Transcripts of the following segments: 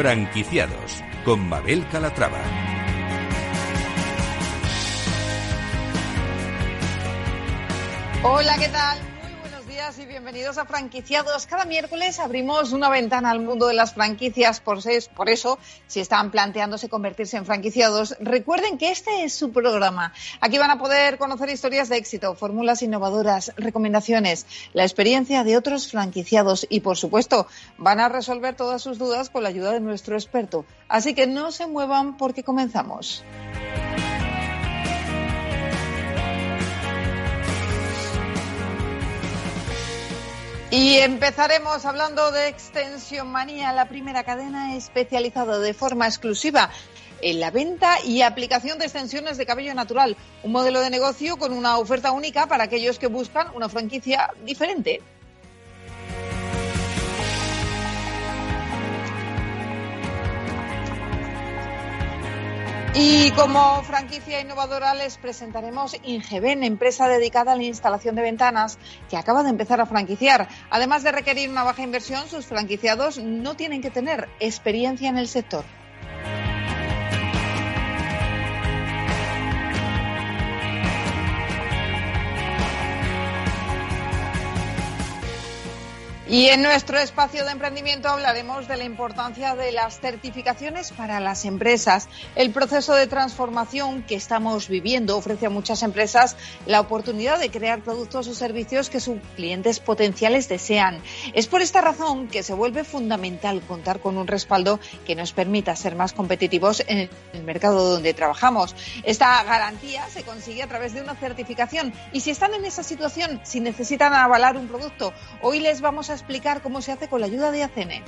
Franquiciados con Mabel Calatrava. Hola, ¿qué tal? Y bienvenidos a Franquiciados. Cada miércoles abrimos una ventana al mundo de las franquicias. Por, eso, si están planteándose convertirse en franquiciados, recuerden que este es su programa. Aquí van a poder conocer historias de éxito, fórmulas innovadoras, recomendaciones, la experiencia de otros franquiciados y, por supuesto, van a resolver todas sus dudas con la ayuda de nuestro experto. Así que no se muevan porque comenzamos. Y empezaremos hablando de Extensión Manía, la primera cadena especializada de forma exclusiva en la venta y aplicación de extensiones de cabello natural. Un modelo de negocio con una oferta única para aquellos que buscan una franquicia diferente. Y como franquicia innovadora les presentaremos Ingeben, empresa dedicada a la instalación de ventanas que acaba de empezar a franquiciar. Además de requerir una baja inversión, sus franquiciados no tienen que tener experiencia en el sector. Y en nuestro espacio de emprendimiento hablaremos de la importancia de las certificaciones para las empresas. El proceso de transformación que estamos viviendo ofrece a muchas empresas la oportunidad de crear productos o servicios que sus clientes potenciales desean. Es por esta razón que se vuelve fundamental contar con un respaldo que nos permita ser más competitivos en el mercado donde trabajamos. Esta garantía se consigue a través de una certificación y si están en esa situación, si necesitan avalar un producto, hoy les vamos a explicar cómo se hace con la ayuda de ACN.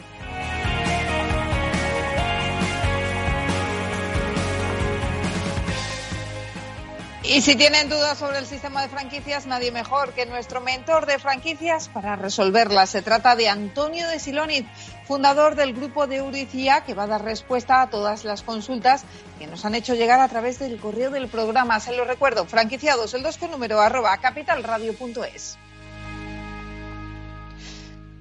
Y si tienen dudas sobre el sistema de franquicias, nadie mejor que nuestro mentor de franquicias para resolverlas. Se trata de Antonio de Siloniz, fundador del grupo de Euricia, que va a dar respuesta a todas las consultas que nos han hecho llegar a través del correo del programa. Se lo recuerdo, franquiciados, el 2 con número arroba capitalradio.es.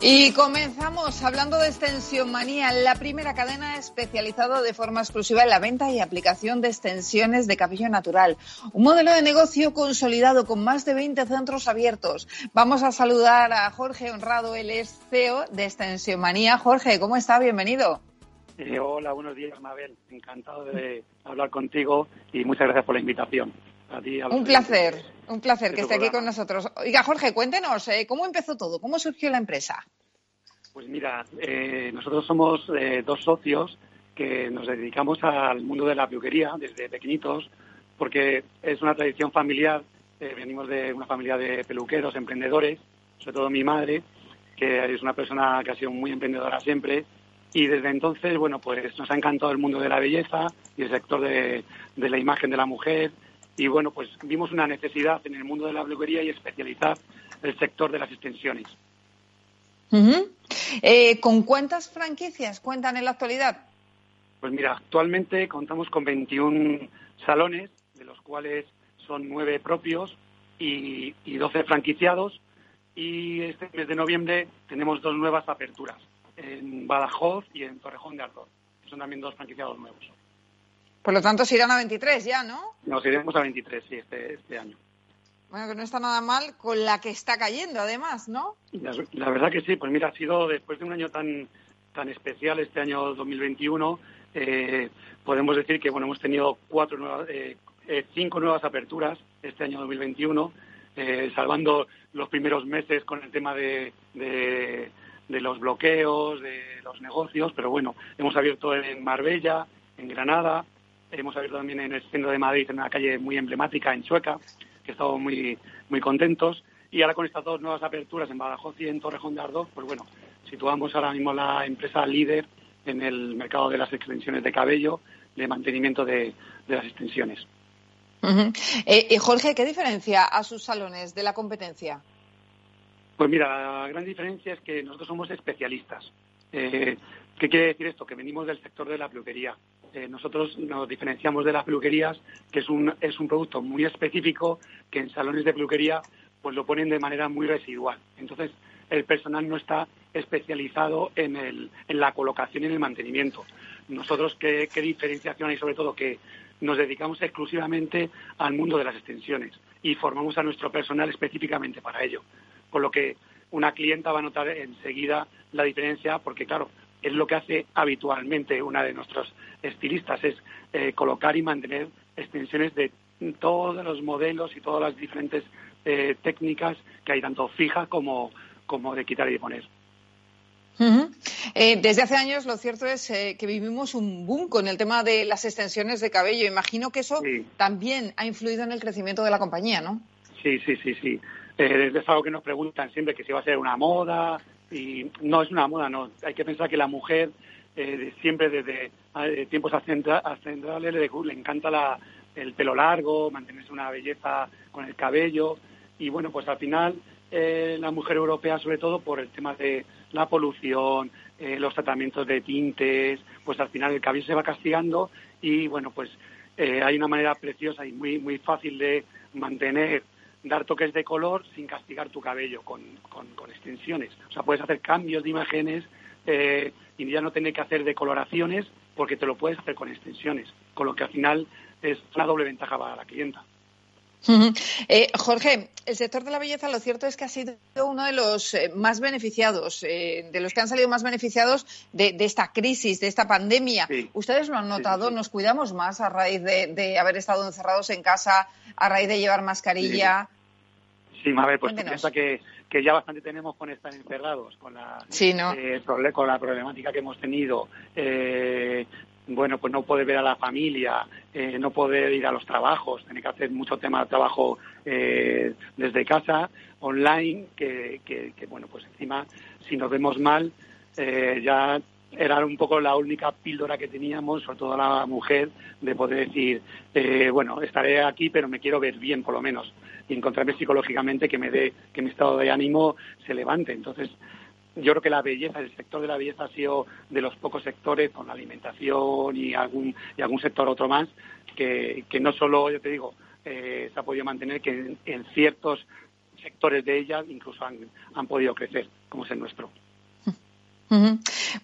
Y comenzamos hablando de Extensión Manía, la primera cadena especializada de forma exclusiva en la venta y aplicación de extensiones de cabello natural. Un modelo de negocio consolidado con más de 20 centros abiertos. Vamos a saludar a Jorge Honrado, el es CEO de Extensión Manía. Jorge, ¿cómo está? Bienvenido. Eh, hola, buenos días, Mabel. Encantado de hablar contigo y muchas gracias por la invitación. un placer, un placer que esté aquí con nosotros. Oiga, Jorge, cuéntenos, eh, ¿cómo empezó todo? ¿Cómo surgió la empresa? Pues mira, eh, nosotros somos eh, dos socios que nos dedicamos al mundo de la peluquería desde pequeñitos, porque es una tradición familiar. Eh, venimos de una familia de peluqueros, emprendedores, sobre todo mi madre, que es una persona que ha sido muy emprendedora siempre. Y desde entonces, bueno, pues nos ha encantado el mundo de la belleza y el sector de, la imagen de la mujer. Y bueno, pues vimos una necesidad en el mundo de la peluquería y especializar el sector de las extensiones. Eh, ¿Con cuántas franquicias cuentan en la actualidad? Pues mira, actualmente contamos con 21 salones, de los cuales son 9 propios y, y 12 franquiciados. Y este mes de noviembre tenemos dos nuevas aperturas, en Badajoz y en Torrejón de Ardoz, que son también dos franquiciados nuevos. Por lo tanto, se irán a 23 ya, ¿no? Nos iremos a 23, sí, este, este año. Bueno, que no está nada mal con la que está cayendo, además, ¿no? La, verdad que sí, pues mira, ha sido después de un año tan tan especial, este año 2021, eh, podemos decir que bueno hemos tenido cuatro nuevas, eh, eh, cinco nuevas aperturas este año 2021, salvando los primeros meses con el tema de, de, de los bloqueos, de los negocios, pero bueno, hemos abierto en Marbella, en Granada, hemos abierto también en el centro de Madrid, en una calle muy emblemática, en Chueca que estamos muy, muy contentos. Y ahora con estas dos nuevas aperturas en Badajoz y en Torrejón de Ardoz, pues bueno, situamos ahora mismo la empresa líder en el mercado de las extensiones de cabello mantenimiento de, las extensiones. Jorge, ¿qué diferencia a sus salones de la competencia? Pues mira, la gran diferencia es que nosotros somos especialistas. ¿Qué quiere decir esto? Que venimos del sector de la peluquería. Nosotros nos diferenciamos de las peluquerías, que es un, es un producto muy específico que en salones de peluquería pues lo ponen de manera muy residual. Entonces, el personal no está especializado en, el, en la colocación y en el mantenimiento. Nosotros, ¿qué, diferenciación hay? Sobre todo que nos dedicamos exclusivamente al mundo de las extensiones y formamos a nuestro personal específicamente para ello. Con lo que una clienta va a notar enseguida la diferencia porque, claro, es lo que hace habitualmente una de nuestros estilistas, es eh, colocar y mantener extensiones de todos los modelos y todas las diferentes eh, técnicas que hay, tanto fija como, como de quitar y de poner. Eh, desde hace años lo cierto es eh, que vivimos un boom con el tema de las extensiones de cabello. Imagino que eso también ha influido en el crecimiento de la compañía, ¿no? Sí, sí, sí, sí. Eh, es algo que nos preguntan siempre que si va a ser una moda y no es una moda, no. Hay que pensar que la mujer siempre desde tiempos ascendrales le, le encanta la, el pelo largo, mantenerse una belleza con el cabello y bueno, pues al final eh, la mujer europea, sobre todo por el tema de la polución, eh, los tratamientos de tintes, pues al final el cabello se va castigando y bueno, pues eh, hay una manera preciosa y muy, muy fácil de mantener, dar toques de color sin castigar tu cabello con, con, extensiones. O sea, puedes hacer cambios de imágenes y ya no tener que hacer decoloraciones porque te lo puedes hacer con extensiones, con lo que al final es una doble ventaja para la clienta. Eh, Jorge, el sector de la belleza lo cierto es que ha sido uno de los eh, más beneficiados, eh, de los que han salido más beneficiados de, esta crisis, de esta pandemia. ¿Ustedes lo han notado? ¿Nos cuidamos más a raíz de, haber estado encerrados en casa, a raíz de llevar mascarilla? Sí, a ver, pues piensa que, que ya bastante tenemos con estar encerrados, con la, con la problemática que hemos tenido bueno, pues no puede ver a la familia, eh, no puede ir a los trabajos, tiene que hacer mucho tema de trabajo eh, desde casa, online, que, que, bueno, pues encima, si nos vemos mal, eh, ya era un poco la única píldora que teníamos, sobre todo la mujer, de poder decir, bueno, estaré aquí, pero me quiero ver bien, por lo menos, y encontrarme psicológicamente que me dé, que mi estado de ánimo se levante. Entonces, yo creo que la belleza, el sector de la belleza ha sido de los pocos sectores, con la alimentación y algún, y algún sector otro más, que, que no solo, yo te digo, eh, se ha podido mantener, que en, ciertos sectores de ella incluso han, han, podido crecer, como es el nuestro.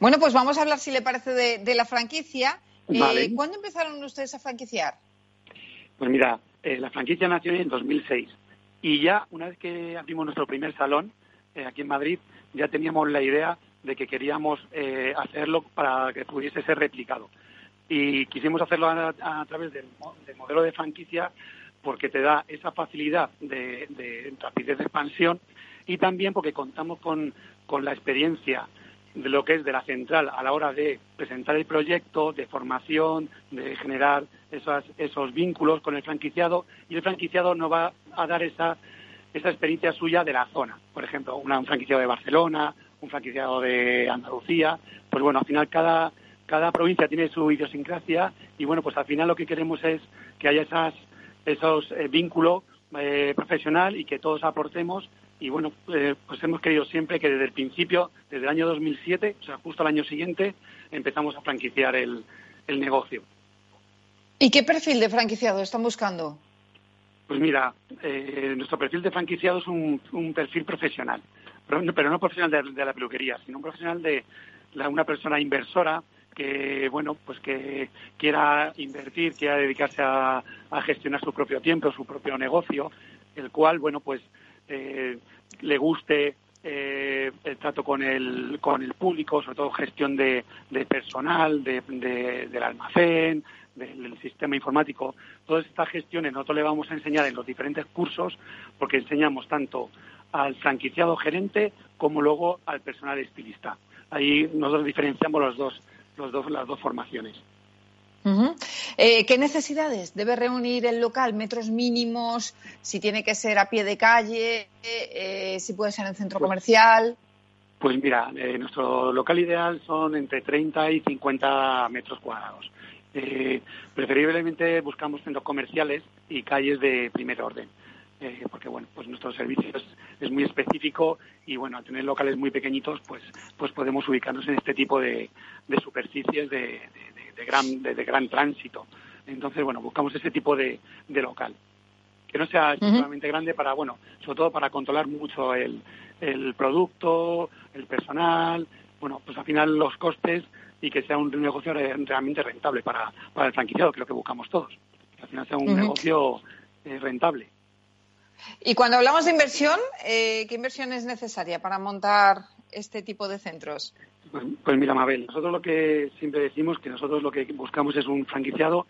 Bueno, pues vamos a hablar, si le parece, de, la franquicia. Eh, ¿Cuándo empezaron ustedes a franquiciar? Pues mira, eh, la franquicia nació en 2006 y ya una vez que abrimos nuestro primer salón aquí en Madrid, ya teníamos la idea de que queríamos eh, hacerlo para que pudiese ser replicado. Y quisimos hacerlo a, través del, modelo de franquicia porque te da esa facilidad de, rapidez de expansión y también porque contamos con, la experiencia de lo que es de la central a la hora de presentar el proyecto, de formación, de generar esos, esos vínculos con el franquiciado y el franquiciado nos va a dar esa esa experiencia suya de la zona. Por ejemplo, un franquiciado de Barcelona, un franquiciado de Andalucía. Pues bueno, al final cada, cada provincia tiene su idiosincrasia y bueno, pues al final lo que queremos es que haya esas, esos eh, vínculos eh, profesional y que todos aportemos. Y bueno, eh, pues hemos querido siempre que desde el principio, desde el año 2007, o sea, justo al año siguiente, empezamos a franquiciar el, el negocio. ¿Y qué perfil de franquiciado están buscando? Pues mira, eh, nuestro perfil de franquiciado es un, perfil profesional, pero, no profesional de, la peluquería, sino un profesional de una persona inversora que bueno pues que quiera invertir, quiera dedicarse a, gestionar su propio tiempo, su propio negocio, el cual bueno pues eh, le guste eh, el trato con el, con el público, sobre todo gestión de, personal, del almacén, del sistema informático, todas estas gestiones nosotros le vamos a enseñar en los diferentes cursos porque enseñamos tanto al franquiciado gerente como luego al personal estilista. Ahí nosotros diferenciamos los dos, los dos, las dos formaciones. Eh, ¿Qué necesidades debe reunir el local? ¿Metros mínimos? ¿Si tiene que ser a pie de calle? Eh, ¿Si puede ser en centro pues comercial? Pues mira, eh, nuestro local ideal son entre 30 y 50 metros cuadrados Eh, preferiblemente buscamos centros comerciales y calles de primer orden. Eh, porque bueno, pues nuestro servicio es, muy específico y bueno, al tener locales muy pequeñitos, pues, pues podemos ubicarnos en este tipo de, superficies de, gran, de, gran tránsito. Entonces, bueno, buscamos ese tipo de, local. Que no sea excesivamente grande para, bueno, sobre todo para controlar mucho el, el producto, el personal, bueno, pues al final los costes y que sea un negocio realmente rentable para, para el franquiciado, que es lo que buscamos todos. Que al final sea un negocio eh, rentable. Y cuando hablamos de inversión, eh, ¿qué inversión es necesaria para montar este tipo de centros? Pues, pues, mira, Mabel, nosotros lo que siempre decimos que nosotros lo que buscamos es un franquiciado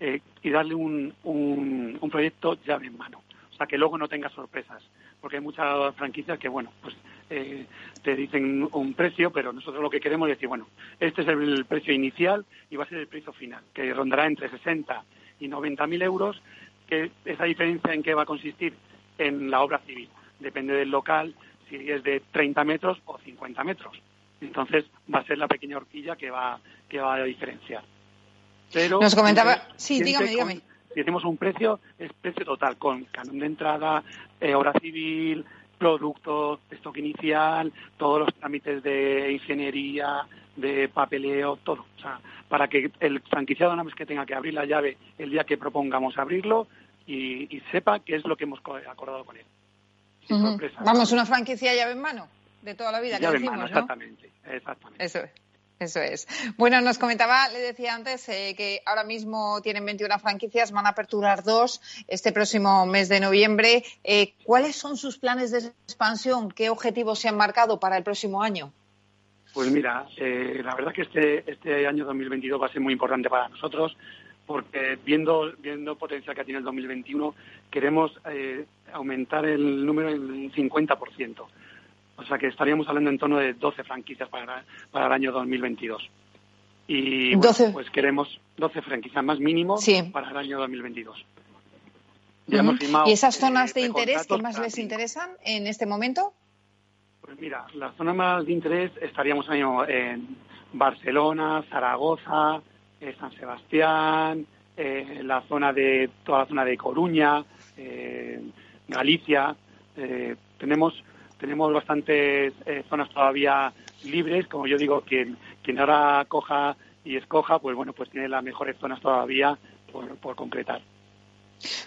eh, y darle un, un, un, proyecto llave en mano. O sea, que luego no tenga sorpresas. Porque hay muchas franquicias que, bueno, pues eh, te dicen un precio, pero nosotros lo que queremos es decir, bueno, este es el precio inicial y va a ser el precio final, que rondará entre 60 y 90 mil euros. Que esa diferencia en qué va a consistir en la obra civil. Depende del local, si es de 30 metros o 50 metros. Entonces va a ser la pequeña horquilla que va, que va a diferenciar. Pero, Nos comentaba, sí, dígame, dígame. Si decimos un precio, es precio total, con canon de entrada, eh, obra civil, producto, stock inicial, todos los trámites de ingeniería, de papeleo, todo. O sea, para que el franquiciado nada más que tenga que abrir la llave el día que propongamos abrirlo, y, sepa qué es lo que hemos acordado con él. Vamos, una franquicia llave en mano de toda la vida. Llave en mano, exactamente, exactamente. Eso es. Eso es. Bueno, nos comentaba, le decía antes, eh, que ahora mismo tienen 21 franquicias, van a aperturar dos este próximo mes de noviembre. Eh, ¿Cuáles son sus planes de expansión? ¿Qué objetivos se han marcado para el próximo año? Pues mira, eh, la verdad que este, este año 2022 va a ser muy importante para nosotros porque viendo, viendo potencial que tiene el 2021, queremos eh, aumentar el número en un 50%. O sea que estaríamos hablando en torno de 12 franquicias para, para el año 2022. Y pues queremos 12 franquicias más mínimo para el año 2022. ¿Y esas zonas de interés que más les interesan en este momento? Pues mira, las zonas más de interés estaríamos en Barcelona, Zaragoza, eh, San Sebastián, eh, la zona de toda la zona de Coruña, eh, Galicia. tenemos tenemos bastantes zonas todavía libres, como yo digo, quien quien ahora coja y escoja, pues bueno, pues tiene las mejores zonas todavía por, concretar.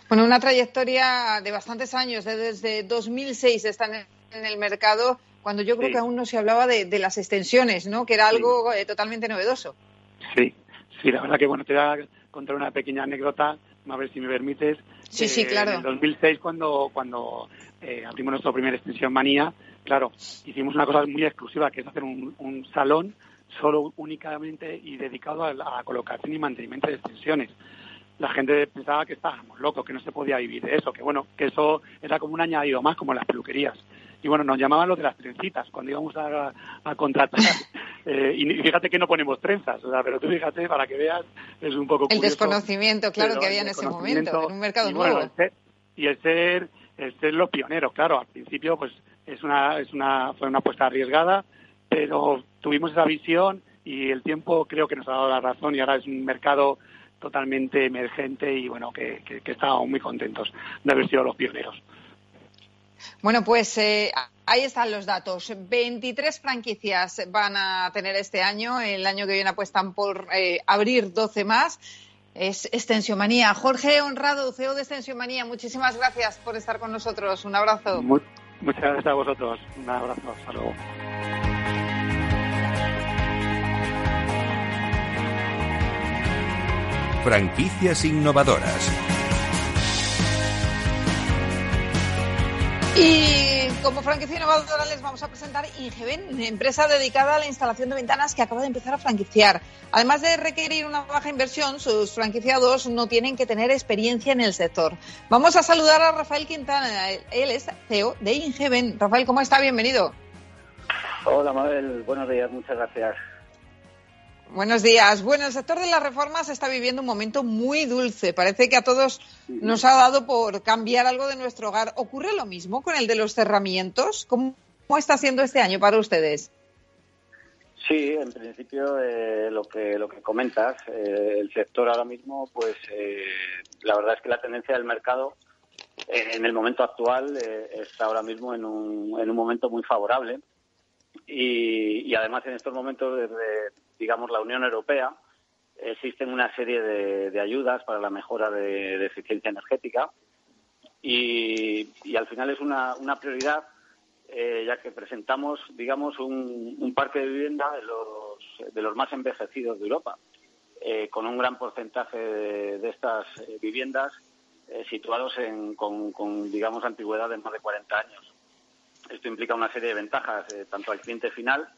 Bueno, una trayectoria de bastantes años, desde 2006 están en el mercado, cuando yo creo que aún no se hablaba de, las extensiones, ¿no? Que era algo totalmente novedoso. Sí, Sí, la verdad que bueno, te voy a contar una pequeña anécdota, a ver si me permites. Sí, sí, claro. En 2006, cuando, cuando eh, abrimos nuestro primer extensión manía, claro, hicimos una cosa muy exclusiva, que es hacer un, salón solo únicamente y dedicado a la colocación y mantenimiento de extensiones la gente pensaba que estábamos locos, que no se podía vivir de eso, que bueno, que eso era como un añadido más, como las peluquerías. Y bueno, nos llamaban los de las trencitas cuando íbamos a, contratar. Eh, y fíjate que no ponemos trenzas, o sea, pero tú fíjate, para que veas, es un poco El desconocimiento, claro, que había en ese momento, en un mercado nuevo. y el ser, el ser los pioneros, claro, al principio pues es una, es una, fue una apuesta arriesgada, pero tuvimos esa visión y el tiempo creo que nos ha dado la razón y ahora es un mercado totalmente emergente y bueno, que, que, estábamos muy contentos de haber sido los pioneros. Bueno, pues eh, ahí están los datos. 23 franquicias van a tener este año. El año que viene apuestan por eh, abrir 12 más. Es Extensiomanía. Jorge Honrado, CEO de Extensiomanía, muchísimas gracias por estar con nosotros. Un abrazo. muchas gracias a vosotros. Un abrazo. Hasta luego. Franquicias innovadoras. Y como franquicia innovadora les vamos a presentar Ingeben, empresa dedicada a la instalación de ventanas que acaba de empezar a franquiciar. Además de requerir una baja inversión, sus franquiciados no tienen que tener experiencia en el sector. Vamos a saludar a Rafael Quintana, él es CEO de Ingeben. Rafael, ¿cómo está? Bienvenido. Hola, Mabel. Buenos días. Muchas gracias. Buenos días. Bueno, el sector de las reformas está viviendo un momento muy dulce. Parece que a todos nos ha dado por cambiar algo de nuestro hogar. ¿Ocurre lo mismo con el de los cerramientos? ¿Cómo, está siendo este año para ustedes? Sí, en principio eh, lo que lo que comentas, eh, el sector ahora mismo, pues eh, la verdad es que la tendencia del mercado en el momento actual está ahora mismo en un, en un momento muy favorable y, además en estos momentos desde digamos la Unión Europea existen una serie de, ayudas para la mejora de, eficiencia energética y, al final es una, una prioridad eh, ya que presentamos, digamos, un, parque de vivienda de los, de los más envejecidos de Europa, eh, con un gran porcentaje de, estas eh, viviendas situados en, con, digamos, antigüedad de más de 40 años. Esto implica una serie de ventajas, tanto al cliente final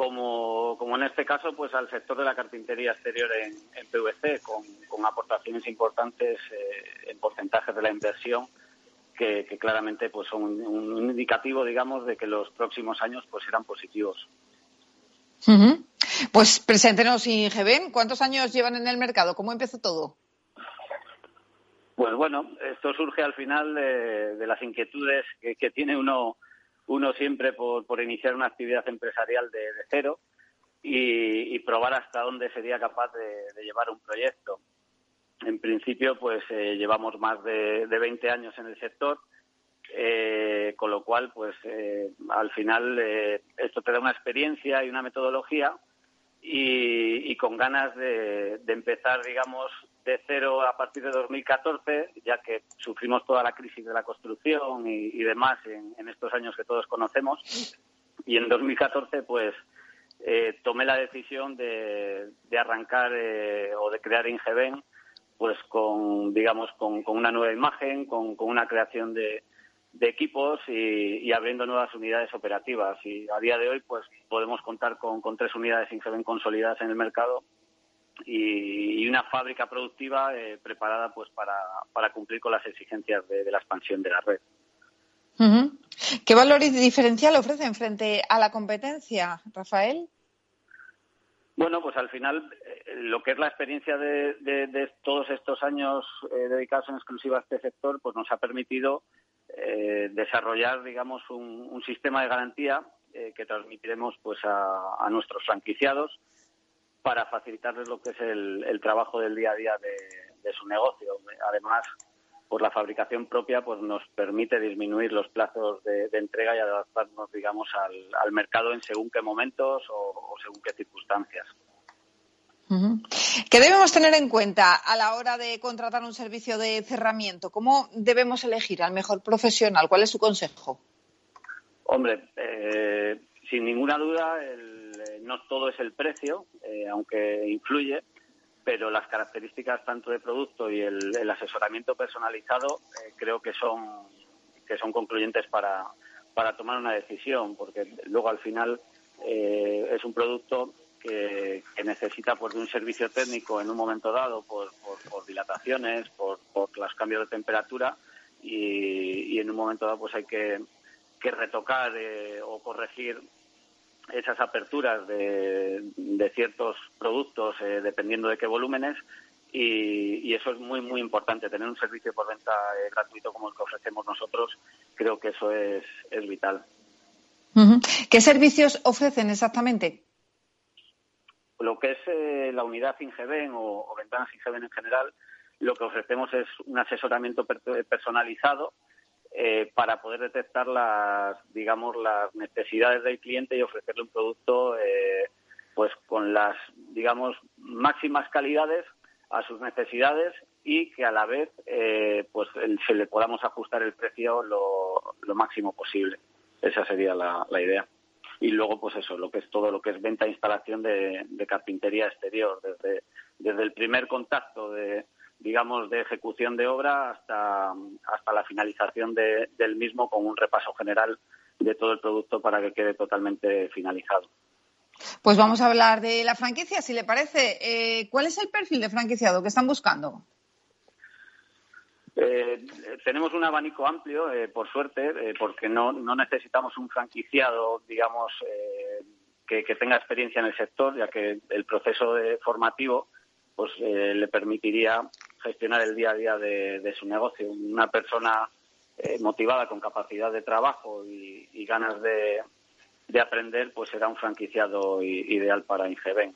como, como en este caso, pues al sector de la carpintería exterior en, PVC, con, con aportaciones importantes en porcentajes de la inversión que, claramente pues son un, indicativo, digamos, de que los próximos años pues serán positivos. Pues preséntenos, Ingeben, ¿cuántos años llevan en el mercado? ¿Cómo empezó todo? Pues bueno, esto surge al final de, las inquietudes que, tiene uno, uno siempre por, iniciar una actividad empresarial de, cero y, probar hasta dónde sería capaz de llevar un proyecto. En principio, pues eh, llevamos más de, de, 20 años en el sector, eh, con lo cual, pues eh, al final esto te da una experiencia y una metodología y, con ganas de, empezar, digamos, de cero a partir de 2014, ya que sufrimos toda la crisis de la construcción y, demás en, estos años que todos conocemos. Y en 2014, pues tomé la decisión de, de arrancar o de crear Ingeben pues con, digamos, con, una nueva imagen, con, una creación de, equipos y, abriendo nuevas unidades operativas. Y a día de hoy, pues podemos contar con, tres unidades Ingeven consolidadas en el mercado y, una fábrica productiva eh, preparada pues para, cumplir con las exigencias de, la expansión de la red. ¿Qué valor diferencial ofrecen frente a la competencia, Rafael? Bueno, pues al final eh, lo que es la experiencia de, todos estos años eh, dedicados en exclusiva a este sector, pues nos ha permitido eh, desarrollar, digamos, un, sistema de garantía que transmitiremos pues a, nuestros franquiciados para facilitarles lo que es el, trabajo del día a día de su negocio. Además, pues la fabricación propia pues nos permite disminuir los plazos de, entrega y adaptarnos digamos al, mercado en según qué momentos o, según qué circunstancias. ¿Qué debemos tener en cuenta a la hora de contratar un servicio de cerramiento? ¿Cómo debemos elegir al mejor profesional? ¿Cuál es su consejo? Hombre, eh, sin ninguna duda, eh, no todo es el precio, eh, aunque influye pero las características tanto de producto y el, asesoramiento personalizado eh, creo que son que son concluyentes para, para tomar una decisión, porque luego al final es un producto que, necesita pues, de un servicio técnico en un momento dado por, dilataciones, por, por, los cambios de temperatura y, en un momento dado pues hay que, retocar o corregir esas aperturas de, ciertos productos eh, dependiendo de qué volúmenes y, eso es muy muy importante. Tener un servicio por venta eh, gratuito como el que ofrecemos nosotros creo que eso es, es vital. ¿Qué servicios ofrecen exactamente? Lo que es eh, la unidad Ingeben o, o ventanas Ingeben en general, lo que ofrecemos es un asesoramiento personalizado eh, para poder detectar las, digamos, las necesidades del cliente y ofrecerle un producto, eh, pues con las, digamos, máximas calidades a sus necesidades y que a la vez, eh, pues se le podamos ajustar el precio lo, máximo posible. Esa sería la, idea. Y luego, pues eso, lo que es todo lo que es venta e instalación de, de carpintería exterior, desde, desde el primer contacto de, digamos, de ejecución de obra hasta, hasta la finalización del mismo con un repaso general de todo el producto para que quede totalmente finalizado. Pues vamos a hablar de la franquicia, si le parece. Eh, ¿Cuál es el perfil de franquiciado que están buscando? Eh, tenemos un abanico amplio, eh, por suerte, porque no, no necesitamos un franquiciado, digamos, que, que, tenga experiencia en el sector, ya que el proceso de formativo pues le permitiría gestionar el día a día de, su negocio. Una persona eh, motivada con capacidad de trabajo y, ganas de, de aprender, pues será un franquiciado ideal para Ingeben.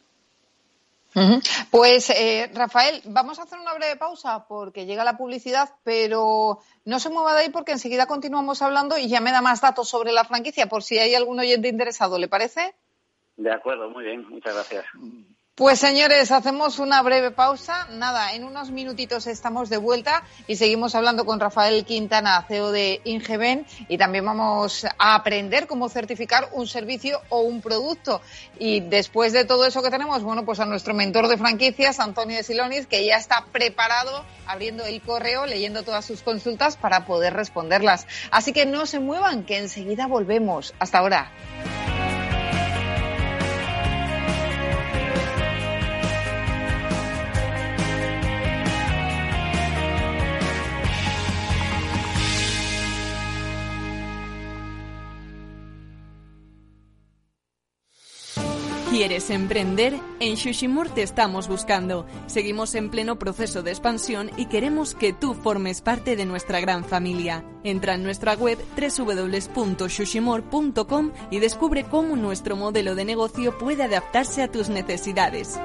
Pues eh, Rafael, vamos a hacer una breve pausa porque llega la publicidad, pero no se mueva de ahí porque enseguida continuamos hablando y ya me da más datos sobre la franquicia por si hay algún oyente interesado, ¿le parece? De acuerdo, muy bien, muchas gracias. Pues señores, hacemos una breve pausa. Nada, en unos minutitos estamos de vuelta y seguimos hablando con Rafael Quintana, CEO de Ingeben, y también vamos a aprender cómo certificar un servicio o un producto. Y después de todo eso que tenemos, bueno, pues a nuestro mentor de franquicias, Antonio de Silonis, que ya está preparado abriendo el correo, leyendo todas sus consultas para poder responderlas. Así que no se muevan, que enseguida volvemos. Hasta ahora. ¿Quieres emprender? En Shushimur te estamos buscando. Seguimos en pleno proceso de expansión y queremos que tú formes parte de nuestra gran familia. Entra en nuestra web www.shushimor.com y descubre cómo nuestro modelo de negocio puede adaptarse a tus necesidades.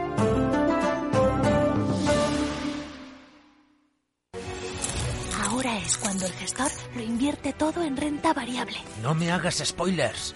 Ahora es cuando el gestor lo invierte todo en renta variable. No me hagas spoilers.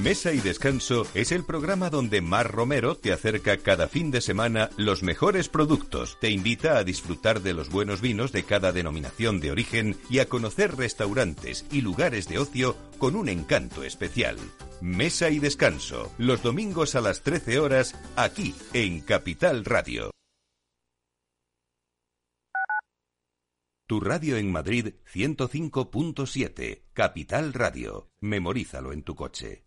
Mesa y Descanso es el programa donde Mar Romero te acerca cada fin de semana los mejores productos, te invita a disfrutar de los buenos vinos de cada denominación de origen y a conocer restaurantes y lugares de ocio con un encanto especial. Mesa y Descanso, los domingos a las 13 horas, aquí en Capital Radio. Tu radio en Madrid 105.7, Capital Radio. Memorízalo en tu coche.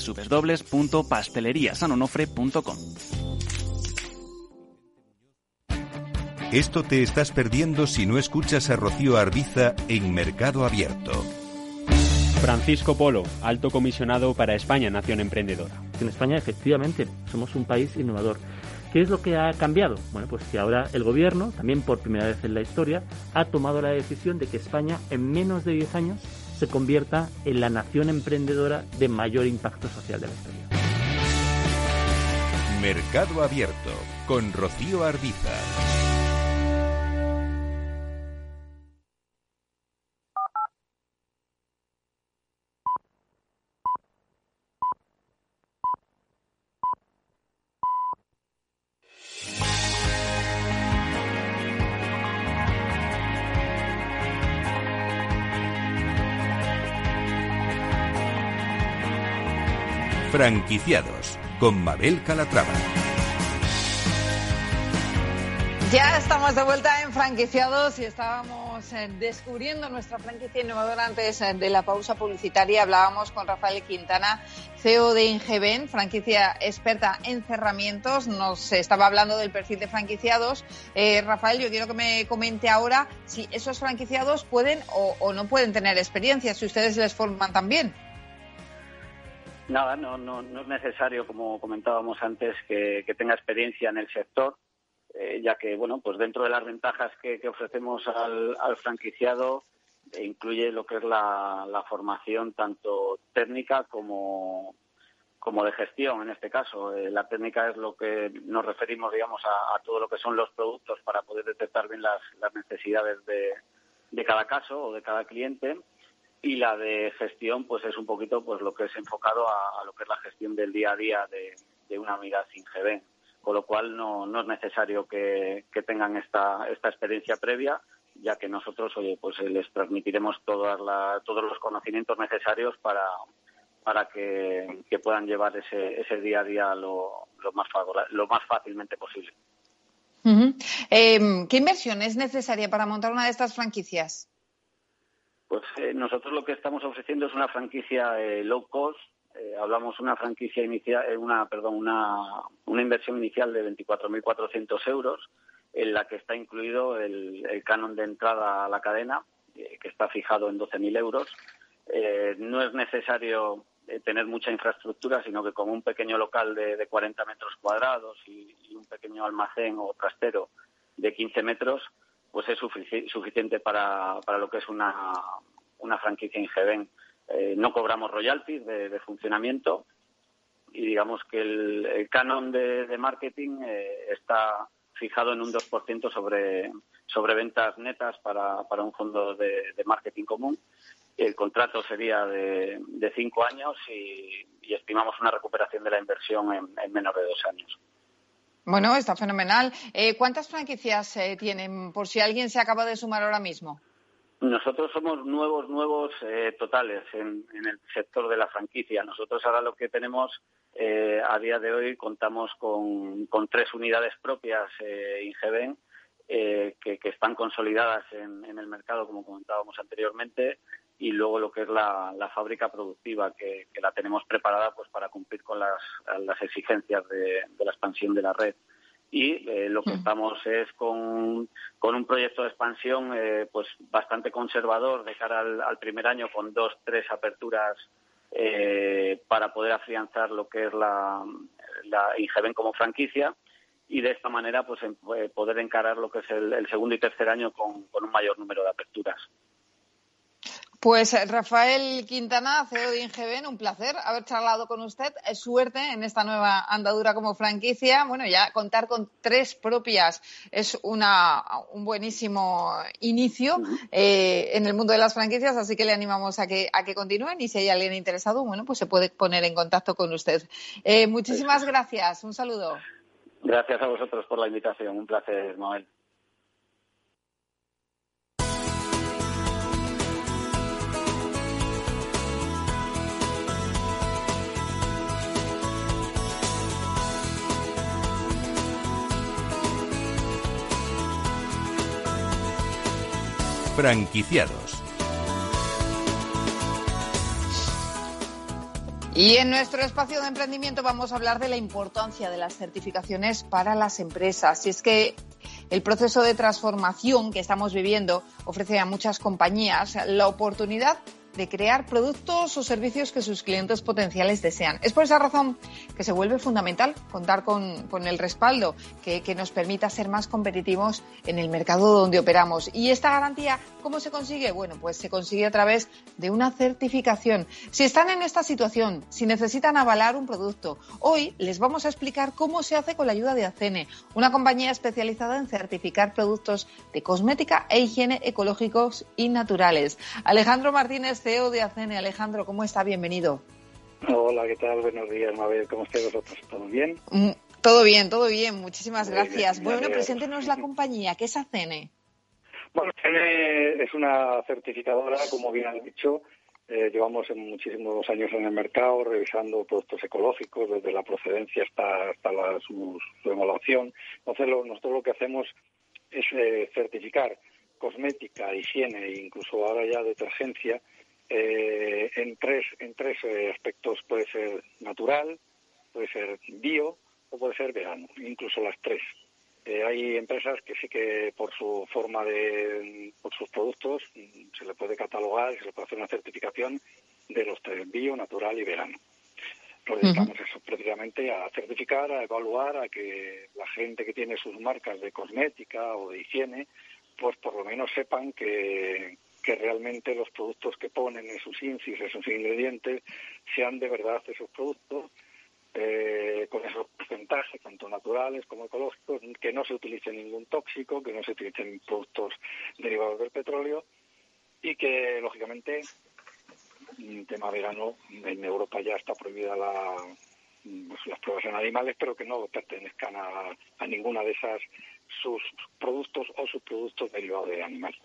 www.pasteleriasanonofre.com. Esto te estás perdiendo si no escuchas a Rocío Arbiza en Mercado Abierto. Francisco Polo, alto comisionado para España, Nación Emprendedora. En España, efectivamente, somos un país innovador. ¿Qué es lo que ha cambiado? Bueno, pues que ahora el gobierno, también por primera vez en la historia, ha tomado la decisión de que España en menos de 10 años se convierta en la nación emprendedora de mayor impacto social de la historia. Mercado Abierto con Rocío Arbiza. Franquiciados con Mabel Calatrava. Ya estamos de vuelta en franquiciados y estábamos eh, descubriendo nuestra franquicia innovadora antes eh, de la pausa publicitaria. Hablábamos con Rafael Quintana, CEO de Ingeben, franquicia experta en cerramientos. Nos estaba hablando del perfil de franquiciados. Eh, Rafael, yo quiero que me comente ahora si esos franquiciados pueden o, no pueden tener experiencia, si ustedes les forman también. Nada, no, no, es necesario, como comentábamos antes, que tenga experiencia en el sector eh, ya que, bueno, pues dentro de las ventajas que, ofrecemos al, franquiciado eh, incluye lo que es la, formación tanto técnica como, como de gestión en este caso. Eh, la técnica es lo que nos referimos, digamos, a, todo lo que son los productos para poder detectar bien las, necesidades de, de, cada caso o de cada cliente. Y la de gestión, pues es un poquito pues lo que es enfocado a, lo que es la gestión del día a día de, una unidad sin GB con lo cual no, no es necesario que, tengan esta, esta experiencia previa ya que nosotros oye pues les transmitiremos todas todos los conocimientos necesarios para para que, puedan llevar ese, ese día a día lo, lo más lo más fácilmente posible. Em, ¿Qué inversión es necesaria para montar una de estas franquicias? Pues eh, nosotros lo que estamos ofreciendo es una franquicia eh, low cost eh, hablamos una franquicia inicial, eh, una, perdón, una, una inversión inicial de 24.400 euros, en la que está incluido el, canon de entrada a la cadena, que está fijado en 12.000 euros. no es necesario tener mucha infraestructura, sino que con un pequeño local de, 40 metros cuadrados y, un pequeño almacén o trastero de 15 metros, pues es suficiente para, para lo que es una, una franquicia en Ingeven. Eh, no cobramos royalties de, funcionamiento y digamos que el, canon de, marketing eh, está fijado en un 2% sobre, sobre ventas netas para, para un fondo de, marketing común. El contrato sería de, cinco años y, estimamos una recuperación de la inversión en, menos de dos años. Bueno, está fenomenal. Eh, ¿Cuántas franquicias tienen, por si alguien se acaba de sumar ahora mismo? Nosotros somos nuevos, nuevos eh, totales en, el sector de la franquicia. Nosotros ahora lo que tenemos eh, a día de hoy contamos con, tres unidades propias eh, Ingeben eh, que, están consolidadas en, el mercado, como comentábamos anteriormente, y luego lo que es la, fábrica productiva que, la tenemos preparada pues para cumplir con las, exigencias de la expansión de la red y eh, lo que mm. estamos es con, con, un proyecto de expansión eh, pues bastante conservador de cara al, primer año con dos tres aperturas eh, para poder afianzar lo que es la, la Ingeven como franquicia y de esta manera pues poder encarar lo que es el, segundo y tercer año con un mayor número de aperturas. Pues Rafael Quintana, CEO de Ingeben, un placer haber charlado con usted. Es suerte en esta nueva andadura como franquicia. Bueno, ya contar con tres propias es una, un buenísimo inicio eh, en el mundo de las franquicias, así que le animamos a que, a que continúen y si hay alguien interesado, bueno, pues se puede poner en contacto con usted. Eh, muchísimas gracias. Un saludo. Gracias a vosotros por la invitación. Un placer, Manuel. Franquiciados. Y en nuestro espacio de emprendimiento vamos a hablar de la importancia de las certificaciones para las empresas. Y es que el proceso de transformación que estamos viviendo ofrece a muchas compañías la oportunidad de crear productos o servicios que sus clientes potenciales desean. Es por esa razón que se vuelve fundamental contar con, el respaldo que, que, nos permita ser más competitivos en el mercado donde operamos. Y esta garantía, ¿cómo se consigue? Bueno, pues se consigue a través de una certificación. Si están en esta situación, si necesitan avalar un producto, hoy les vamos a explicar cómo se hace con la ayuda de Acene, una compañía especializada en certificar productos de cosmética e higiene ecológicos y naturales. Alejandro Martínez CEO de ACENE. Alejandro, ¿cómo está? Bienvenido. Hola, ¿qué tal? Buenos días, Mabel. ¿Cómo estáis vosotros? ¿Todo bien? Mm, todo bien, todo bien. Muchísimas gracias. bueno, preséntenos la compañía. ¿Qué es ACENE? Bueno, ACENE es una certificadora, como bien han dicho, eh, llevamos muchísimos años en el mercado revisando productos ecológicos desde la procedencia hasta, hasta la, su, evaluación. Entonces, nosotros lo que hacemos es eh, certificar cosmética, higiene e incluso ahora ya detergencia eh, en tres, en tres aspectos. Puede ser natural, puede ser bio o puede ser vegano, incluso las tres. Eh, hay empresas que sí que por su forma de, por sus productos, mm, se le puede catalogar, se le puede hacer una certificación de los tres, bio, natural y vegano. Nos dedicamos eso precisamente a certificar, a evaluar, a que la gente que tiene sus marcas de cosmética o de higiene, pues por lo menos sepan que, que realmente los productos que ponen en sus índices, en sus ingredientes, sean de verdad esos productos eh, con esos porcentajes, tanto naturales como ecológicos, que no se utilice ningún tóxico, que no se utilicen productos derivados del petróleo y que, lógicamente, en tema vegano, en Europa ya está prohibida la, pues, las pruebas en animales, pero que no pertenezcan a, ninguna de esas sus productos o subproductos derivados de animal.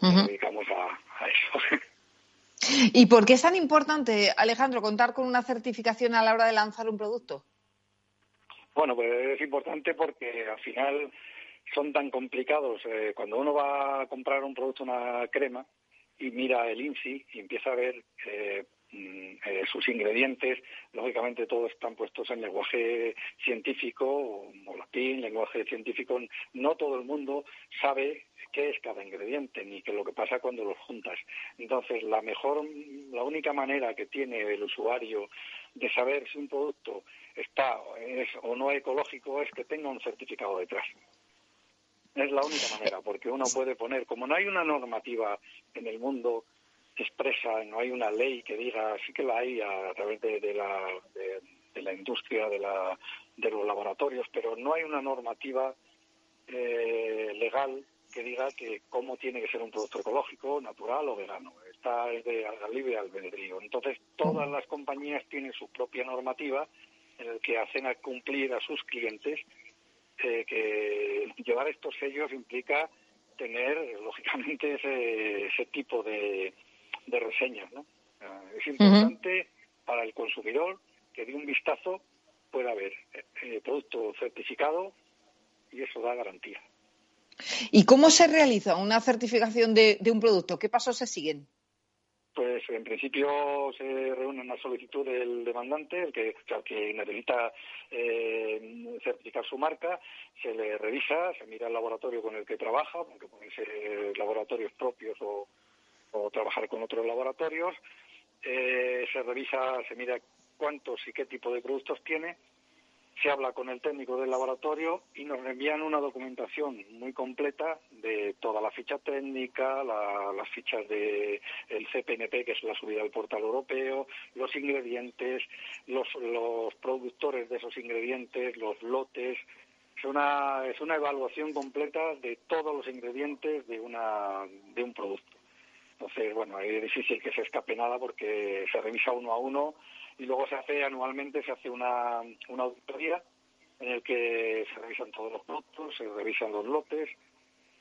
Nos dedicamos a eso. ¿Y por qué es tan importante, Alejandro, contar con una certificación a la hora de lanzar un producto? Bueno, pues es importante porque al final son tan complicados. Eh, cuando uno va a comprar un producto, una crema, y mira el INSI y empieza a ver eh, mm, eh, sus ingredientes, lógicamente todos están puestos en lenguaje científico, o latín, lenguaje científico. No todo el mundo sabe qué es cada ingrediente ni qué lo que pasa cuando los juntas. Entonces, la mejor, la única manera que tiene el usuario de saber si un producto está es, o no ecológico es que tenga un certificado detrás. Es la única manera, porque uno puede poner, como no hay una normativa en el mundo expresa, no hay una ley que diga, sí que la hay a, través de, la, de, la industria, de, la, de los laboratorios, pero no hay una normativa eh, legal que diga que cómo tiene que ser un producto ecológico, natural o vegano. Está es de libre albedrío. Entonces, todas las compañías tienen su propia normativa en el que hacen a cumplir a sus clientes eh, que llevar estos sellos implica tener, lógicamente, ese, ese tipo de, de reseñas. ¿no? Es importante para el consumidor que de un vistazo pueda haber eh, producto certificado y eso da garantía. ¿Y cómo se realiza una certificación de, un producto? ¿Qué pasos se siguen? Pues en principio se reúne una solicitud del demandante, el que, que necesita eh, certificar su marca, se le revisa, se mira el laboratorio con el que trabaja, porque pueden ser laboratorios propios o, trabajar con otros laboratorios, eh, se revisa, se mira cuántos y qué tipo de productos tiene, se habla con el técnico del laboratorio y nos envían una documentación muy completa de toda la ficha técnica, las fichas de el CPNP, que es la subida al portal europeo, los ingredientes, los, los productores de esos ingredientes, los lotes. Es una, es una evaluación completa de todos los ingredientes de, una, de un producto. Entonces, bueno, es difícil que se escape nada porque se revisa uno a uno y luego se hace anualmente, se hace una, auditoría en el que se revisan todos los productos, se revisan los lotes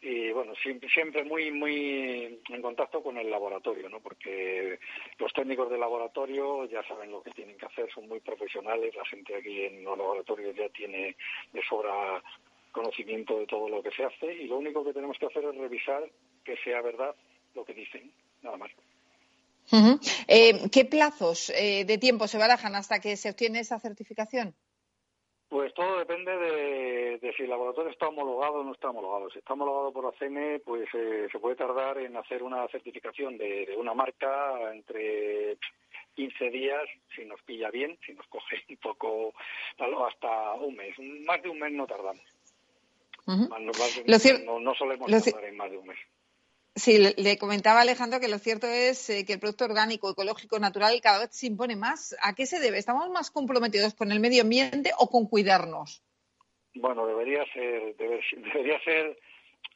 y bueno, siempre, siempre muy muy en contacto con el laboratorio, ¿no? Porque los técnicos del laboratorio ya saben lo que tienen que hacer, son muy profesionales, la gente aquí en los laboratorios ya tiene de sobra conocimiento de todo lo que se hace y lo único que tenemos que hacer es revisar que sea verdad lo que dicen, nada más. Eh, ¿Qué plazos eh, de tiempo se barajan hasta que se obtiene esa certificación? Pues todo depende de, si el laboratorio está homologado o no está homologado. Si está homologado por ACM, pues eh, se puede tardar en hacer una certificación de, una marca entre 15 días, si nos pilla bien, si nos coge un poco, hasta un mes. Más de un mes no tardamos. no, solemos tardar en más de un mes. Sí, le, comentaba Alejandro que lo cierto es eh, que el producto orgánico, ecológico, natural cada vez se impone más. ¿A qué se debe? ¿Estamos más comprometidos con el medio ambiente o con cuidarnos? Bueno, debería ser, debería ser,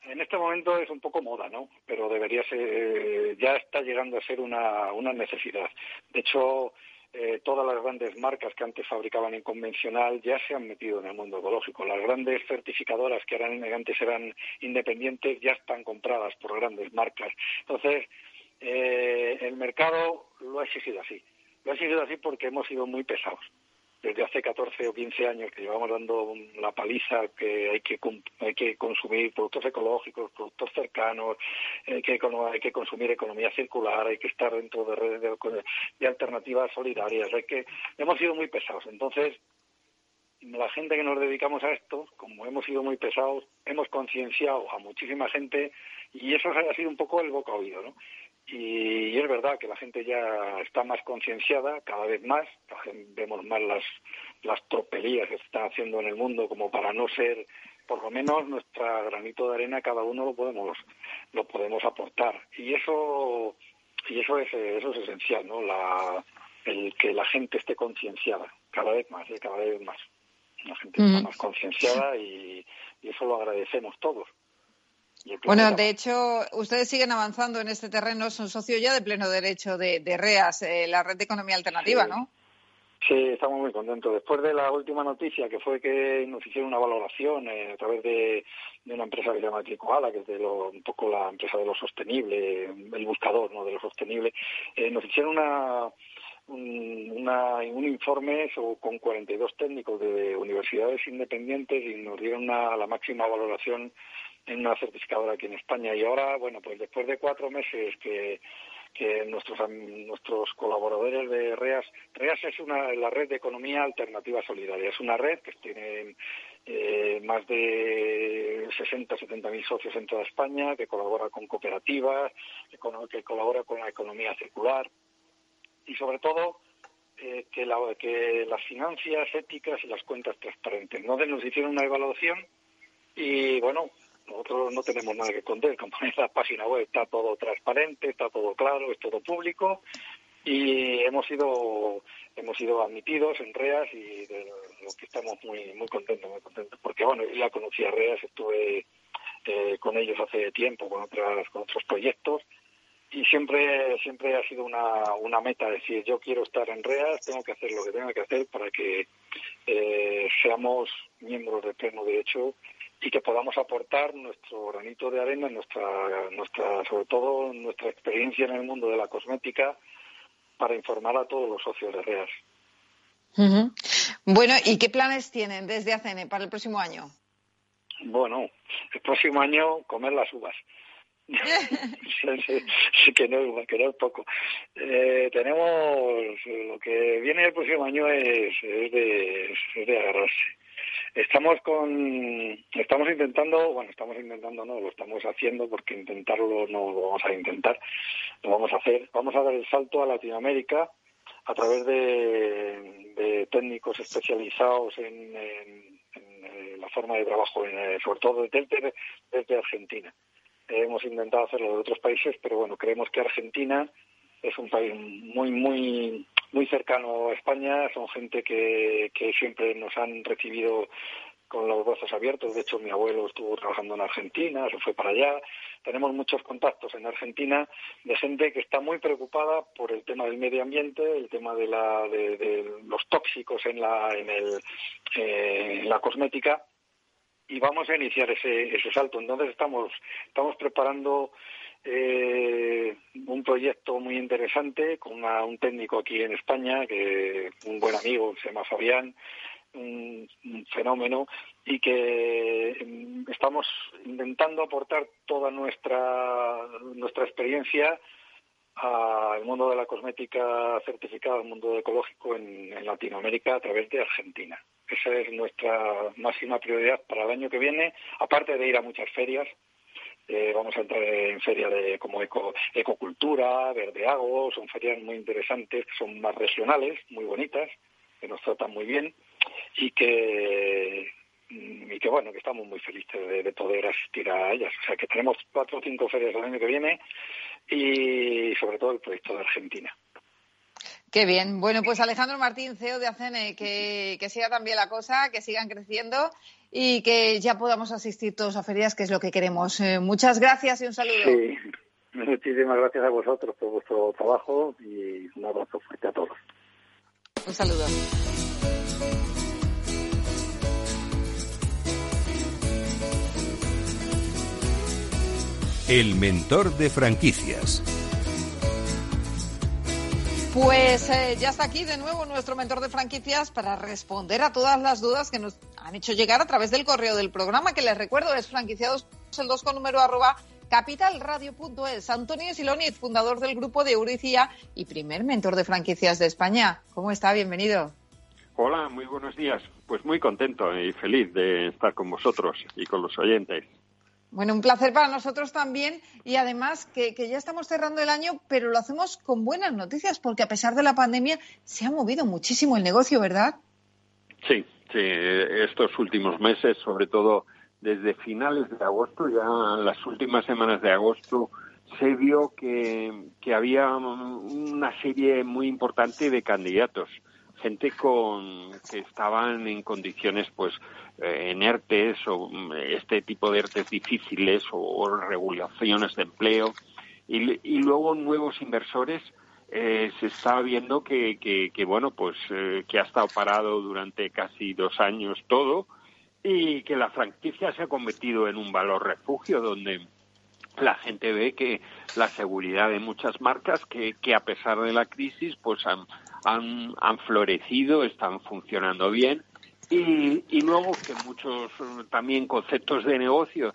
en este momento es un poco moda, ¿no? Pero debería ser, eh, ya está llegando a ser una, una necesidad. De hecho, eh, todas las grandes marcas que antes fabricaban en convencional ya se han metido en el mundo ecológico. Las grandes certificadoras que antes eran independientes ya están compradas por grandes marcas. Entonces, Eh, el mercado lo ha exigido así. Lo ha exigido así porque hemos sido muy pesados desde hace 14 o 15 años que llevamos dando la paliza que hay que hay que consumir productos ecológicos, productos cercanos, hay que, hay que consumir economía circular, hay que estar dentro de redes de, alternativas solidarias, hay que hemos sido muy pesados. Entonces, la gente que nos dedicamos a esto, como hemos sido muy pesados, hemos concienciado a muchísima gente y eso ha sido un poco el boca oído, ¿no? Y, es verdad que la gente ya está más concienciada, cada vez más, vemos más las, las tropelías que se están haciendo en el mundo como para no ser, por lo menos nuestra granito de arena cada uno lo podemos, lo podemos aportar. Y eso, y eso es, eso es esencial, ¿no? La, el que la gente esté concienciada, cada vez más, ¿eh? cada vez más. La gente está más concienciada y eso lo agradecemos todos. Bueno, de hecho, ustedes siguen avanzando en este terreno, son socios ya de pleno derecho de, REAS, eh, la red de economía alternativa, ¿no? Sí, estamos muy contentos. Después de la última noticia, que fue que nos hicieron una valoración eh, a través de, una empresa que se llama Tricoala, que es de lo, un poco la empresa de lo sostenible, el buscador ¿no? de lo sostenible, eh, nos hicieron una, un, una, un informe con 42 técnicos de universidades independientes y nos dieron una, la máxima valoración en una certificadora aquí en España. Y ahora, bueno, pues después de cuatro meses que, que nuestros, nuestros colaboradores de REAS, REAS es una, la red de economía alternativa solidaria, es una red que tiene eh, más de 60, 70 mil socios en toda España, que colabora con cooperativas, que, colabora con la economía circular y sobre todo eh, que, la, que las finanzas éticas y las cuentas transparentes. ¿no? Nos hicieron una evaluación y bueno, nosotros no tenemos nada que esconder, como en la página web está todo transparente, está todo claro, es todo público y hemos sido hemos sido admitidos en REAS y de lo que estamos muy muy contentos, muy contentos, porque bueno, yo ya conocí a REAS, estuve eh, con ellos hace tiempo con otras con otros proyectos y siempre siempre ha sido una, una meta decir yo quiero estar en REAS, tengo que hacer lo que tenga que hacer para que eh, seamos miembros de pleno derecho y que podamos aportar nuestro granito de arena, nuestra, nuestra, sobre todo nuestra experiencia en el mundo de la cosmética para informar a todos los socios de REAS. Bueno, ¿y qué planes tienen desde ACN para el próximo año? Bueno, el próximo año comer las uvas. sí, que no, que no es poco. Eh, tenemos, lo que viene el próximo año es, es, de, es de agarrarse. Estamos con, estamos intentando, bueno, estamos intentando, no, lo estamos haciendo porque intentarlo no lo vamos a intentar, lo vamos a hacer. Vamos a dar el salto a Latinoamérica a través de, técnicos especializados en, la forma de trabajo, en, sobre todo desde, desde Argentina. hemos intentado hacerlo de otros países, pero bueno, creemos que Argentina es un país muy, muy muy cercano a España, son gente que, que siempre nos han recibido con los brazos abiertos. De hecho, mi abuelo estuvo trabajando en Argentina, se fue para allá. Tenemos muchos contactos en Argentina de gente que está muy preocupada por el tema del medio ambiente, el tema de, la, de, los tóxicos en la, en, el, eh, en la cosmética. Y vamos a iniciar ese, ese salto. Entonces estamos, estamos preparando eh, un proyecto muy interesante con un técnico aquí en España, que un buen amigo, se llama Fabián, un, fenómeno, y que mm, estamos intentando aportar toda nuestra, nuestra experiencia al mundo de la cosmética certificada, al mundo ecológico en Latinoamérica a través de Argentina. Esa es nuestra máxima prioridad para el año que viene, aparte de ir a muchas ferias eh, vamos a entrar en ferias de, como eco, ecocultura, verdeago, son ferias muy interesantes, que son más regionales, muy bonitas, que nos tratan muy bien y que mm, y que bueno, que estamos muy felices de, poder asistir a ellas. O sea que tenemos cuatro o cinco ferias el año que viene y sobre todo el proyecto de Argentina. Qué bien. Bueno, pues Alejandro Martín, CEO de ACN, que, que siga también la cosa, que sigan creciendo y que ya podamos asistir todos a ferias, que es lo que queremos. Eh, muchas gracias y un saludo. Sí, muchísimas gracias a vosotros por vuestro trabajo y un abrazo fuerte a todos. Un saludo. El mentor de franquicias. Pues eh, ya está aquí de nuevo nuestro mentor de franquicias para responder a todas las dudas que nos han hecho llegar a través del correo del programa, que les recuerdo es franquiciados el 2 con número arroba capitalradio.es. Antonio Siloniz, fundador del grupo de Euricia y primer mentor de franquicias de España. ¿Cómo está? Bienvenido. Hola, muy buenos días. Pues muy contento y feliz de estar con vosotros y con los oyentes. Bueno, un placer para nosotros también y además que, ya estamos cerrando el año, pero lo hacemos con buenas noticias porque a pesar de la pandemia se ha movido muchísimo el negocio, ¿verdad? Sí, sí, estos últimos meses, sobre todo desde finales de agosto, ya las últimas semanas de agosto, se vio que, había una serie muy importante de candidatos gente con que estaban en condiciones pues eh, en ERTES o mm, este tipo de ERTES difíciles o, regulaciones de empleo. Y, luego nuevos inversores eh, se está viendo que, que, bueno pues eh, que ha estado parado durante casi dos años todo y que la franquicia se ha convertido en un valor refugio donde la gente ve que la seguridad de muchas marcas que, que a pesar de la crisis pues han, han, han florecido, están funcionando bien. Y, luego que muchos también conceptos de negocio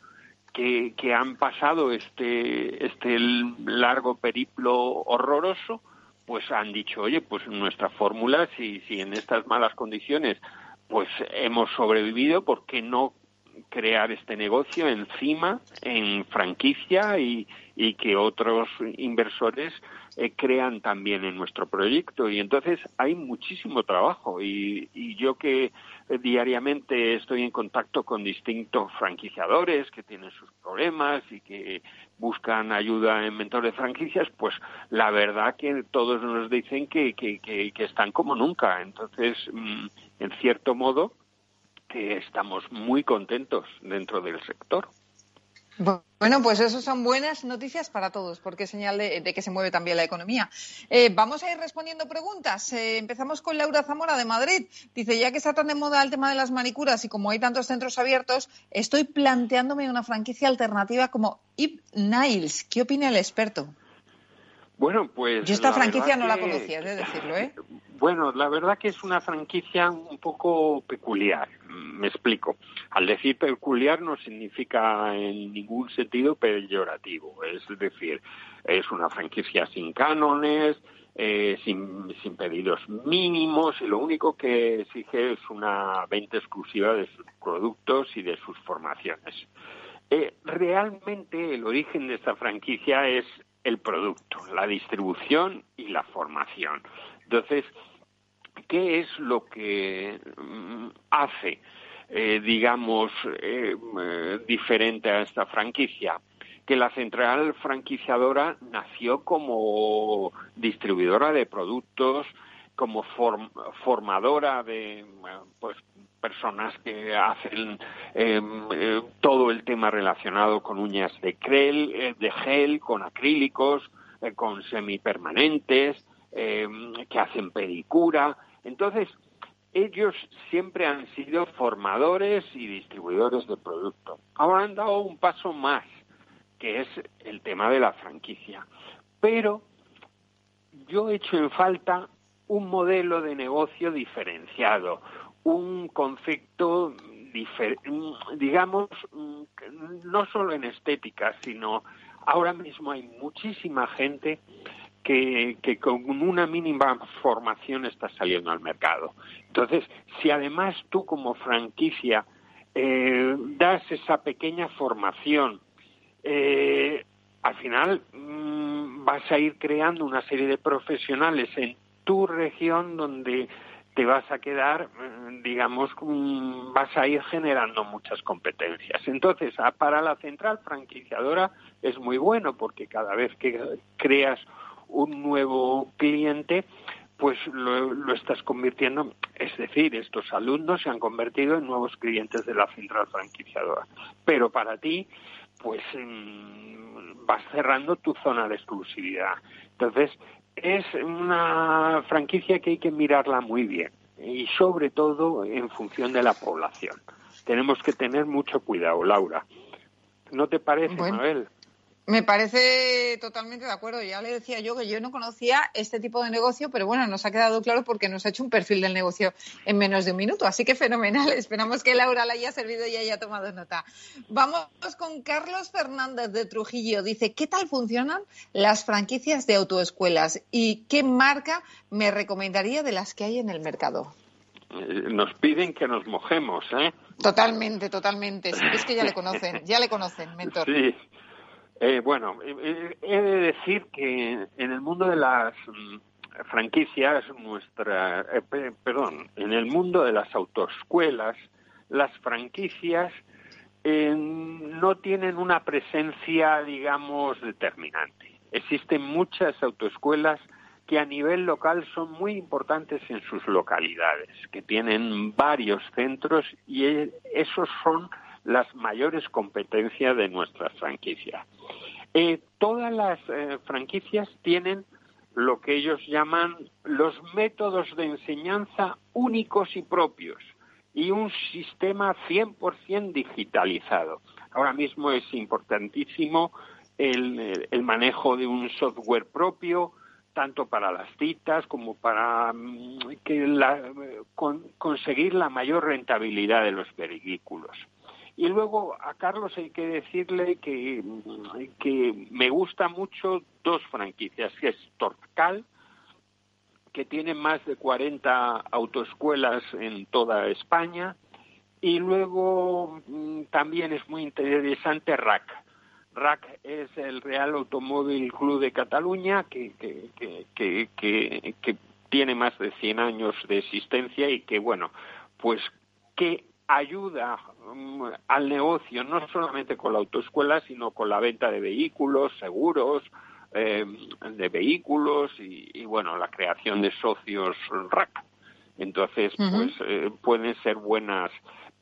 que, han pasado este, este largo periplo horroroso, pues han dicho, oye, pues nuestra fórmula, si, si en estas malas condiciones pues hemos sobrevivido, ¿por qué no crear este negocio encima en franquicia y que otros inversores eh, crean también en nuestro proyecto. Y entonces hay muchísimo trabajo y, y yo que diariamente estoy en contacto con distintos franquiciadores que tienen sus problemas y que buscan ayuda en mentores de franquicias, pues la verdad que todos nos dicen que, que, que, que están como nunca. Entonces, mm, en cierto modo, que estamos muy contentos dentro del sector. Bueno, pues eso son buenas noticias para todos, porque es señal de, que se mueve también la economía. Eh, vamos a ir respondiendo preguntas. Eh, empezamos con Laura Zamora de Madrid. Dice, ya que está tan de moda el tema de las manicuras y como hay tantos centros abiertos, estoy planteándome una franquicia alternativa como Ip Niles. ¿Qué opina el experto? Bueno, pues... Yo esta franquicia no la conocía, de decirlo, ¿eh? Bueno, la verdad que es una franquicia un poco peculiar. Me explico. Al decir peculiar no significa en ningún sentido peyorativo. Es decir, es una franquicia sin cánones, eh, sin, sin, pedidos mínimos y lo único que exige es una venta exclusiva de sus productos y de sus formaciones. Eh, realmente el origen de esta franquicia es el producto, la distribución y la formación. Entonces, ¿qué es lo que mm, hace, eh, digamos, eh, eh, diferente a esta franquicia? Que la central franquiciadora nació como distribuidora de productos, como formadora de pues, personas que hacen em, todo el tema relacionado con uñas de, de gel, con acrílicos, con semipermanentes, em, que hacen pedicura. Entonces, ellos siempre han sido formadores y distribuidores de producto. Ahora han dado un paso más, que es el tema de la franquicia. Pero yo he hecho en falta un modelo de negocio diferenciado, un concepto, digamos, no solo en estética, sino ahora mismo hay muchísima gente que, con una mínima formación está saliendo al mercado. Entonces, si además tú como franquicia eh, das esa pequeña formación, eh, al final mm, vas a ir creando una serie de profesionales en tu región donde te vas a quedar, mm, digamos, mm, vas a ir generando muchas competencias. Entonces, para la central franquiciadora es muy bueno porque cada vez que creas un nuevo cliente, pues lo, estás convirtiendo, es decir, estos alumnos se han convertido en nuevos clientes de la central franquiciadora. Pero para ti, pues mm, vas cerrando tu zona de exclusividad. Entonces, es una franquicia que hay que mirarla muy bien y sobre todo en función de la población. Tenemos que tener mucho cuidado, Laura. ¿No te parece, Mabel? Me parece totalmente de acuerdo. Ya le decía yo que yo no conocía este tipo de negocio, pero bueno, nos ha quedado claro porque nos ha hecho un perfil del negocio en menos de un minuto. Así que fenomenal. Esperamos que Laura le haya servido y haya tomado nota. Vamos con Carlos Fernández de Trujillo. Dice, ¿qué tal funcionan las franquicias de autoescuelas y qué marca me recomendaría de las que hay en el mercado? Eh, nos piden que nos mojemos, ¿eh? Totalmente, totalmente. es que ya le conocen, ya le conocen, mentor. Sí. Eh, bueno, eh, eh, he de decir que en el mundo de las mm, franquicias, nuestra, perdón, en el mundo de las autoescuelas, las franquicias no tienen una presencia, digamos, determinante. Existen muchas autoescuelas que a nivel local son muy importantes en sus localidades, que tienen varios centros y esos son las mayores competencias de nuestras franquicias. Eh, todas las eh, franquicias tienen lo que ellos llaman los métodos de enseñanza únicos y propios y un sistema 100% digitalizado. Ahora mismo es importantísimo el, manejo de un software propio, tanto para las citas como para mm, que conseguir la mayor rentabilidad de los vehículos. Y luego a Carlos hay que decirle que, que me gusta mucho dos franquicias, que es Torcal, que tiene más de 40 autoescuelas en toda España, y luego mm, también es muy interesante RAC. RAC es el Real Automóvil Club de Cataluña, que, que, que, que, tiene más de 100 años de existencia y que, bueno, pues que ayuda mm, al negocio no solamente con la autoescuela, sino con la venta de vehículos, seguros, eh, de vehículos y, bueno, la creación de socios RAC. Entonces, pues eh, pueden ser buenas,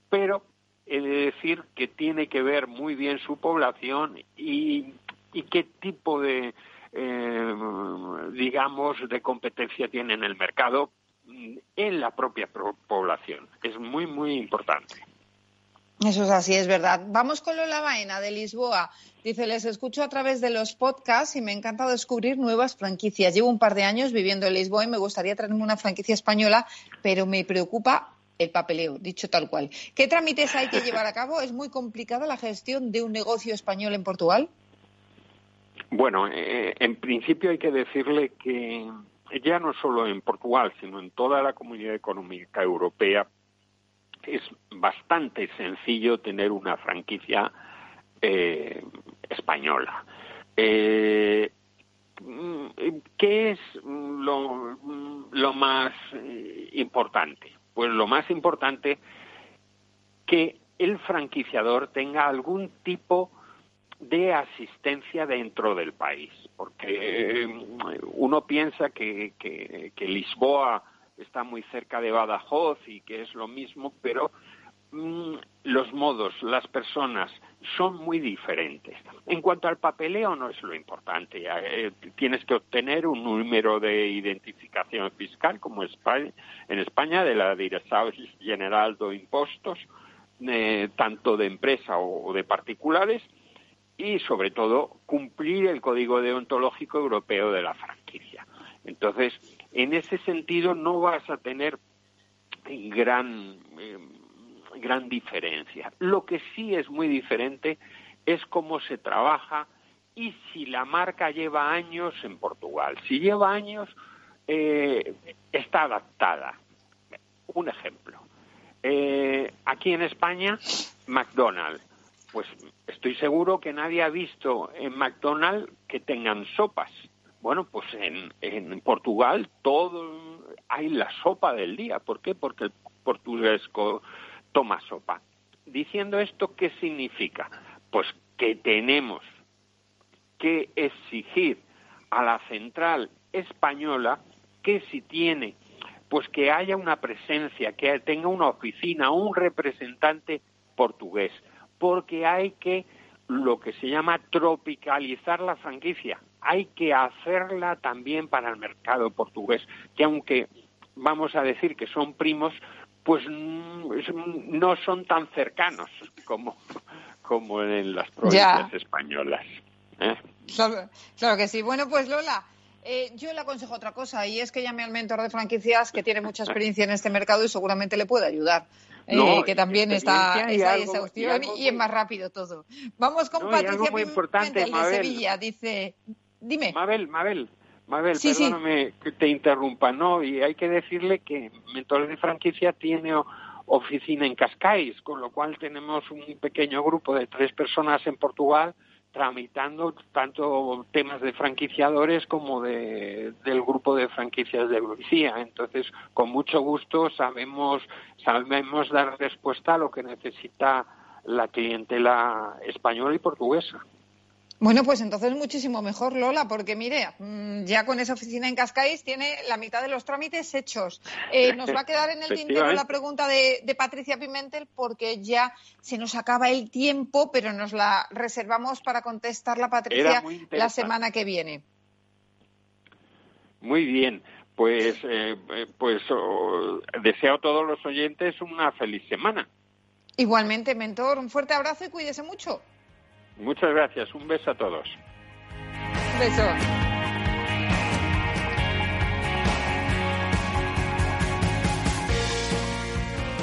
pero he de decir que tiene que ver muy bien su población y, y qué tipo de, eh, digamos, de competencia tiene en el mercado en la propia población. Es muy, muy importante. Eso es así, es verdad. Vamos con Lola Baena de Lisboa. Dice, les escucho a través de los podcasts y me encanta descubrir nuevas franquicias. Llevo un par de años viviendo en Lisboa y me gustaría traerme una franquicia española, pero me preocupa el papeleo, dicho tal cual. ¿Qué trámites hay que llevar a cabo? ¿Es muy complicada la gestión de un negocio español en Portugal? Bueno, eh, en principio hay que decirle que ya no solo en Portugal, sino en toda la comunidad económica europea, es bastante sencillo tener una franquicia eh, española. Eh, ¿Qué es lo, lo más eh, importante? Pues lo más importante que el franquiciador tenga algún tipo de asistencia dentro del país, porque eh, uno piensa que, que, Lisboa está muy cerca de Badajoz y que es lo mismo, pero mm, los modos, las personas son muy diferentes. En cuanto al papeleo no es lo importante, eh, tienes que obtener un número de identificación fiscal como en España de la Dirección General de Impuestos, eh, tanto de empresa o de particulares, y, sobre todo, cumplir el Código Deontológico Europeo de la franquicia. Entonces, en ese sentido, no vas a tener gran, eh, gran diferencia. Lo que sí es muy diferente es cómo se trabaja y si la marca lleva años en Portugal. Si lleva años, eh, está adaptada. Un ejemplo. Eh, aquí en España, McDonald's pues estoy seguro que nadie ha visto en McDonald's que tengan sopas. Bueno, pues en, en Portugal todo hay la sopa del día. ¿Por qué? Porque el portugués toma sopa. Diciendo esto, ¿qué significa? Pues que tenemos que exigir a la central española que si tiene, pues que haya una presencia, que tenga una oficina, un representante portugués porque hay que lo que se llama tropicalizar la franquicia. Hay que hacerla también para el mercado portugués, que aunque vamos a decir que son primos, pues mm, no son tan cercanos como, como en las provincias españolas. ¿eh? Claro, claro que sí. Bueno, pues Lola, eh, yo le aconsejo otra cosa y es que llame al mentor de franquicias que tiene mucha experiencia en este mercado y seguramente le puede ayudar. No, eh, que también está, está algo- y es más rápido todo. Vamos con No, Patricia algo muy importante, de Mabel. Sevilla. Dice, dime. Mabel, Mabel, Mabel, Sí, sí. perdóname que te interrumpa, ¿no? Y hay que decirle que Mentores de Franquicia tiene oficina en Cascais, con lo cual tenemos un pequeño grupo de tres personas en Portugal tramitando tanto temas de franquiciadores como de, del grupo de franquicias de Lucía. Entonces, con mucho gusto sabemos, sabemos dar respuesta a lo que necesita la clientela española y portuguesa. Bueno, pues entonces muchísimo mejor, Lola, porque mire, mm, ya con esa oficina en Cascais tiene la mitad de los trámites hechos. Eh, nos va a quedar en el tintero la pregunta de, de Patricia Pimentel porque ya se nos acaba el tiempo, pero nos la reservamos para contestarla, Patricia, la semana que viene. Muy bien, pues, eh, eh, pues oh, deseo a todos los oyentes una feliz semana. Igualmente, mentor, un fuerte abrazo y cuídese mucho. Muchas gracias, un beso a todos. Un beso.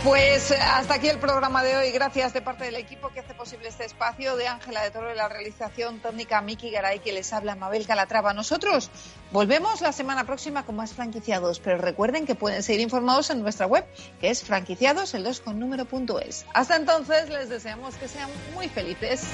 Pues eh, hasta aquí el programa de hoy. Gracias de parte del equipo que hace posible este espacio, de Ángela de Toro de la realización técnica, Miki Garay, que les habla Mabel Calatrava. Nosotros volvemos la semana próxima con más franquiciados, pero recuerden que pueden seguir informados en nuestra web, que es franquiciados, el 2 con número punto es. Hasta entonces, les deseamos que sean muy felices.